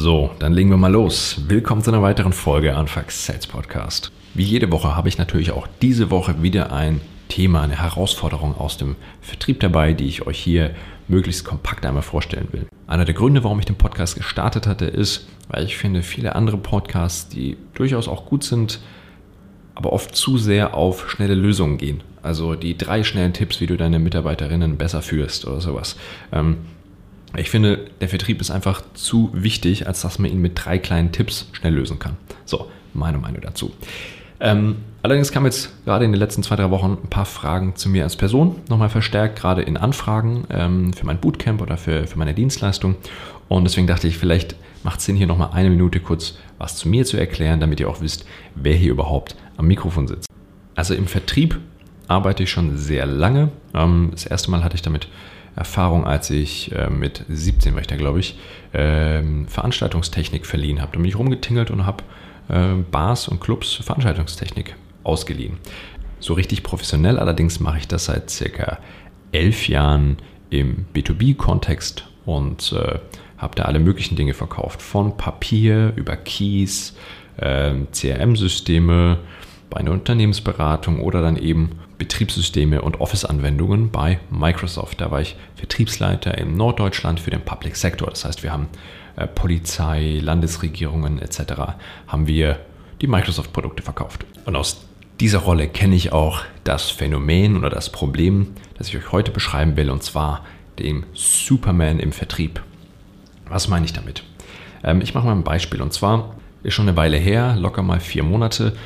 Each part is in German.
So, dann legen wir mal los. Willkommen zu einer weiteren Folge Anfax Sales Podcast. Wie jede Woche habe ich natürlich auch diese Woche wieder ein Thema, eine Herausforderung aus dem Vertrieb dabei, die ich euch hier möglichst kompakt einmal vorstellen will. Einer der Gründe, warum ich den Podcast gestartet hatte, ist, weil ich finde, viele andere Podcasts, die durchaus auch gut sind, aber oft zu sehr auf schnelle Lösungen gehen. Also die drei schnellen Tipps, wie du deine Mitarbeiterinnen besser führst oder sowas. Ähm, ich finde, der Vertrieb ist einfach zu wichtig, als dass man ihn mit drei kleinen Tipps schnell lösen kann. So, meine Meinung dazu. Ähm, allerdings kamen jetzt gerade in den letzten zwei, drei Wochen ein paar Fragen zu mir als Person, nochmal verstärkt, gerade in Anfragen ähm, für mein Bootcamp oder für, für meine Dienstleistung. Und deswegen dachte ich, vielleicht macht es Sinn, hier nochmal eine Minute kurz was zu mir zu erklären, damit ihr auch wisst, wer hier überhaupt am Mikrofon sitzt. Also im Vertrieb arbeite ich schon sehr lange. Ähm, das erste Mal hatte ich damit Erfahrung, als ich äh, mit 17 war ich da, glaube ich, äh, Veranstaltungstechnik verliehen habe. Da bin ich rumgetingelt und habe äh, Bars und Clubs Veranstaltungstechnik ausgeliehen. So richtig professionell allerdings mache ich das seit circa elf Jahren im B2B-Kontext und äh, habe da alle möglichen Dinge verkauft. Von Papier über Keys, äh, CRM-Systeme, bei einer Unternehmensberatung oder dann eben Betriebssysteme und Office-Anwendungen bei Microsoft. Da war ich Vertriebsleiter in Norddeutschland für den Public Sector. Das heißt, wir haben äh, Polizei, Landesregierungen etc. haben wir die Microsoft-Produkte verkauft. Und aus dieser Rolle kenne ich auch das Phänomen oder das Problem, das ich euch heute beschreiben will, und zwar dem Superman im Vertrieb. Was meine ich damit? Ähm, ich mache mal ein Beispiel. Und zwar ist schon eine Weile her, locker mal vier Monate,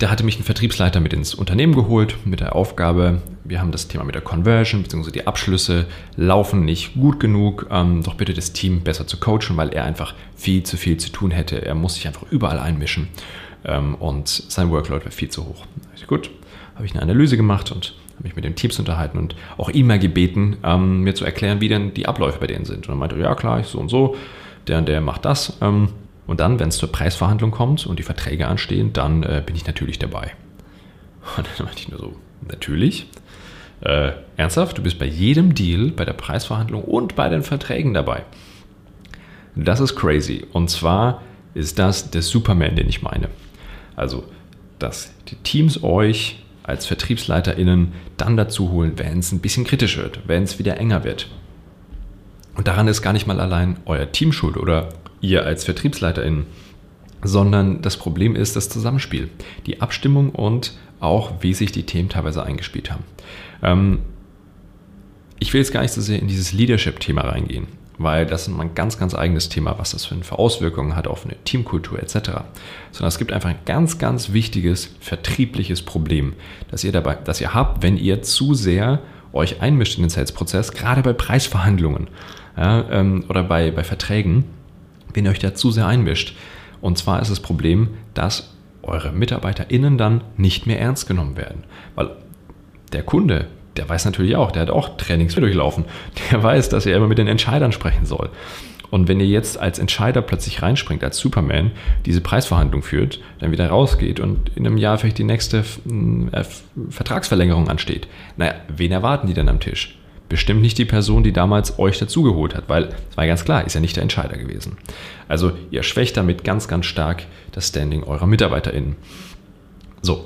da hatte mich ein Vertriebsleiter mit ins Unternehmen geholt mit der Aufgabe, wir haben das Thema mit der Conversion bzw. die Abschlüsse laufen nicht gut genug, ähm, doch bitte das Team besser zu coachen, weil er einfach viel zu viel zu tun hätte. Er muss sich einfach überall einmischen ähm, und sein Workload wäre viel zu hoch. Also gut, habe ich eine Analyse gemacht und habe mich mit den Teams unterhalten und auch ihn mal gebeten, ähm, mir zu erklären, wie denn die Abläufe bei denen sind. Und er meinte, ja klar, ich so und so, der und der macht das. Und dann, wenn es zur Preisverhandlung kommt und die Verträge anstehen, dann äh, bin ich natürlich dabei. Und dann meinte ich nur so, natürlich. Äh, ernsthaft, du bist bei jedem Deal, bei der Preisverhandlung und bei den Verträgen dabei. Das ist crazy. Und zwar ist das der Superman, den ich meine. Also, dass die Teams euch als VertriebsleiterInnen dann dazu holen, wenn es ein bisschen kritisch wird, wenn es wieder enger wird. Und daran ist gar nicht mal allein euer Team schuld oder ihr als VertriebsleiterInnen, sondern das Problem ist das Zusammenspiel, die Abstimmung und auch, wie sich die Themen teilweise eingespielt haben. Ähm, ich will jetzt gar nicht so sehr in dieses Leadership-Thema reingehen, weil das ist ein ganz, ganz eigenes Thema, was das für Auswirkungen hat auf eine Teamkultur etc. Sondern es gibt einfach ein ganz, ganz wichtiges vertriebliches Problem, das ihr dabei, das ihr habt, wenn ihr zu sehr euch einmischt in den Sales-Prozess, gerade bei Preisverhandlungen ja, ähm, oder bei, bei Verträgen wenn ihr euch da zu sehr einmischt. Und zwar ist das Problem, dass eure MitarbeiterInnen dann nicht mehr ernst genommen werden. Weil der Kunde, der weiß natürlich auch, der hat auch Trainings durchlaufen. Der weiß, dass er immer mit den Entscheidern sprechen soll. Und wenn ihr jetzt als Entscheider plötzlich reinspringt, als Superman, diese Preisverhandlung führt, dann wieder rausgeht und in einem Jahr vielleicht die nächste äh, Vertragsverlängerung ansteht, naja, wen erwarten die denn am Tisch? Bestimmt nicht die Person, die damals euch dazugeholt hat, weil es war ganz klar, ist ja nicht der Entscheider gewesen. Also ihr schwächt damit ganz, ganz stark das Standing eurer MitarbeiterInnen. So,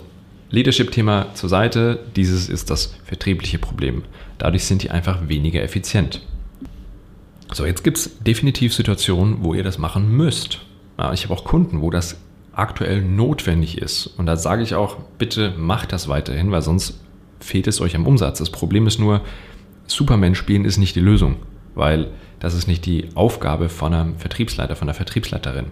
Leadership-Thema zur Seite, dieses ist das vertriebliche Problem. Dadurch sind die einfach weniger effizient. So, jetzt gibt es definitiv Situationen, wo ihr das machen müsst. Ich habe auch Kunden, wo das aktuell notwendig ist. Und da sage ich auch, bitte macht das weiterhin, weil sonst fehlt es euch am Umsatz. Das Problem ist nur, Superman spielen ist nicht die Lösung, weil das ist nicht die Aufgabe von einem Vertriebsleiter, von einer Vertriebsleiterin,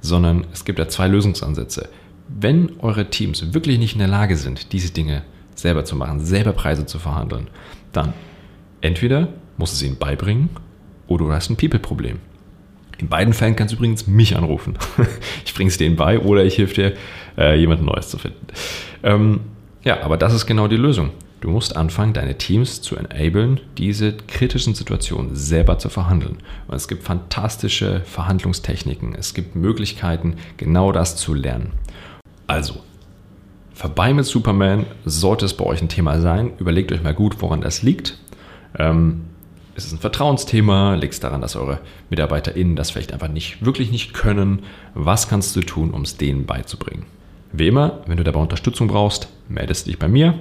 sondern es gibt da zwei Lösungsansätze. Wenn eure Teams wirklich nicht in der Lage sind, diese Dinge selber zu machen, selber Preise zu verhandeln, dann entweder muss es ihnen beibringen oder du hast ein People-Problem. In beiden Fällen kannst du übrigens mich anrufen. ich bringe es denen bei oder ich helfe dir, äh, jemanden Neues zu finden. Ähm, ja, aber das ist genau die Lösung. Du musst anfangen, deine Teams zu enablen, diese kritischen Situationen selber zu verhandeln. Und es gibt fantastische Verhandlungstechniken. Es gibt Möglichkeiten, genau das zu lernen. Also, vorbei mit Superman sollte es bei euch ein Thema sein. Überlegt euch mal gut, woran das liegt. Ähm, Ist es ein Vertrauensthema? Liegt es daran, dass eure MitarbeiterInnen das vielleicht einfach nicht, wirklich nicht können? Was kannst du tun, um es denen beizubringen? Wie immer, wenn du dabei Unterstützung brauchst, meldest dich bei mir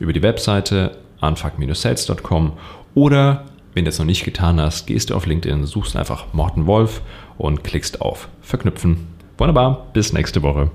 über die Webseite unfuck-sales.com oder wenn du es noch nicht getan hast, gehst du auf LinkedIn, suchst einfach Morten Wolf und klickst auf Verknüpfen. Wunderbar, bis nächste Woche.